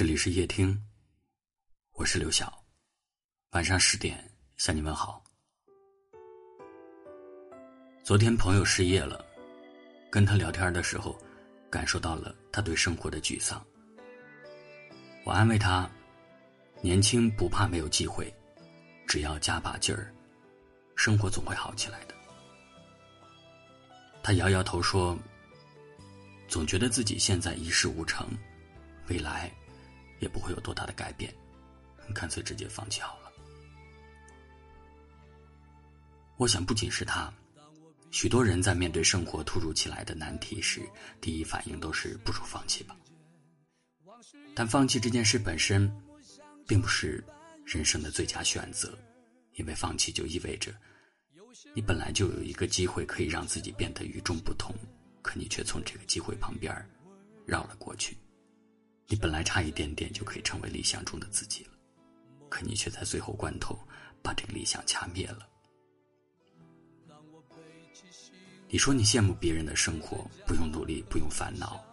这里是夜听，我是刘晓。晚上十点向你问好。昨天朋友失业了，跟他聊天的时候，感受到了他对生活的沮丧。我安慰他：“年轻不怕没有机会，只要加把劲儿，生活总会好起来的。”他摇摇头说：“总觉得自己现在一事无成，未来……”也不会有多大的改变，干脆直接放弃好了。我想，不仅是他，许多人在面对生活突如其来的难题时，第一反应都是不如放弃吧。但放弃这件事本身，并不是人生的最佳选择，因为放弃就意味着，你本来就有一个机会可以让自己变得与众不同，可你却从这个机会旁边绕了过去。你本来差一点点就可以成为理想中的自己了，可你却在最后关头把这个理想掐灭了。你说你羡慕别人的生活，不用努力，不用烦恼，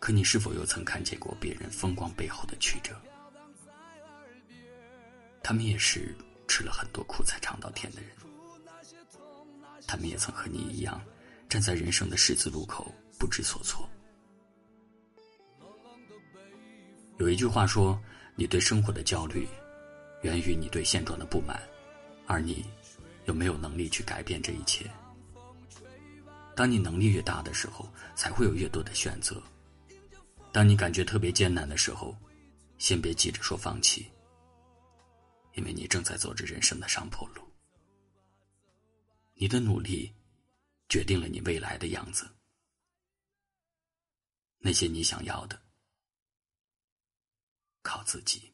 可你是否又曾看见过别人风光背后的曲折？他们也是吃了很多苦才尝到甜的人，他们也曾和你一样，站在人生的十字路口不知所措。有一句话说：“你对生活的焦虑，源于你对现状的不满，而你，又没有能力去改变这一切。当你能力越大的时候，才会有越多的选择。当你感觉特别艰难的时候，先别急着说放弃，因为你正在走着人生的上坡路。你的努力，决定了你未来的样子。那些你想要的。”靠自己。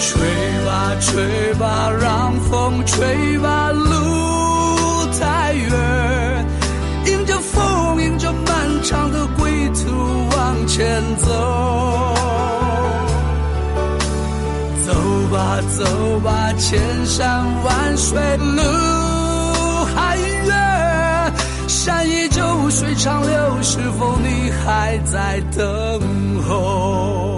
吹吧，吹吧让风吹吧，路太远，迎着风，迎着漫长的归途往前走。走吧，走吧，千山万水路还远，山依旧，水长流，是否你还在等候？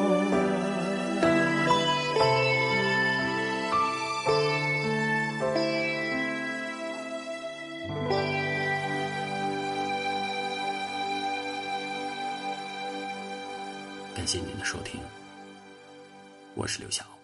感谢您的收听，我是刘晓。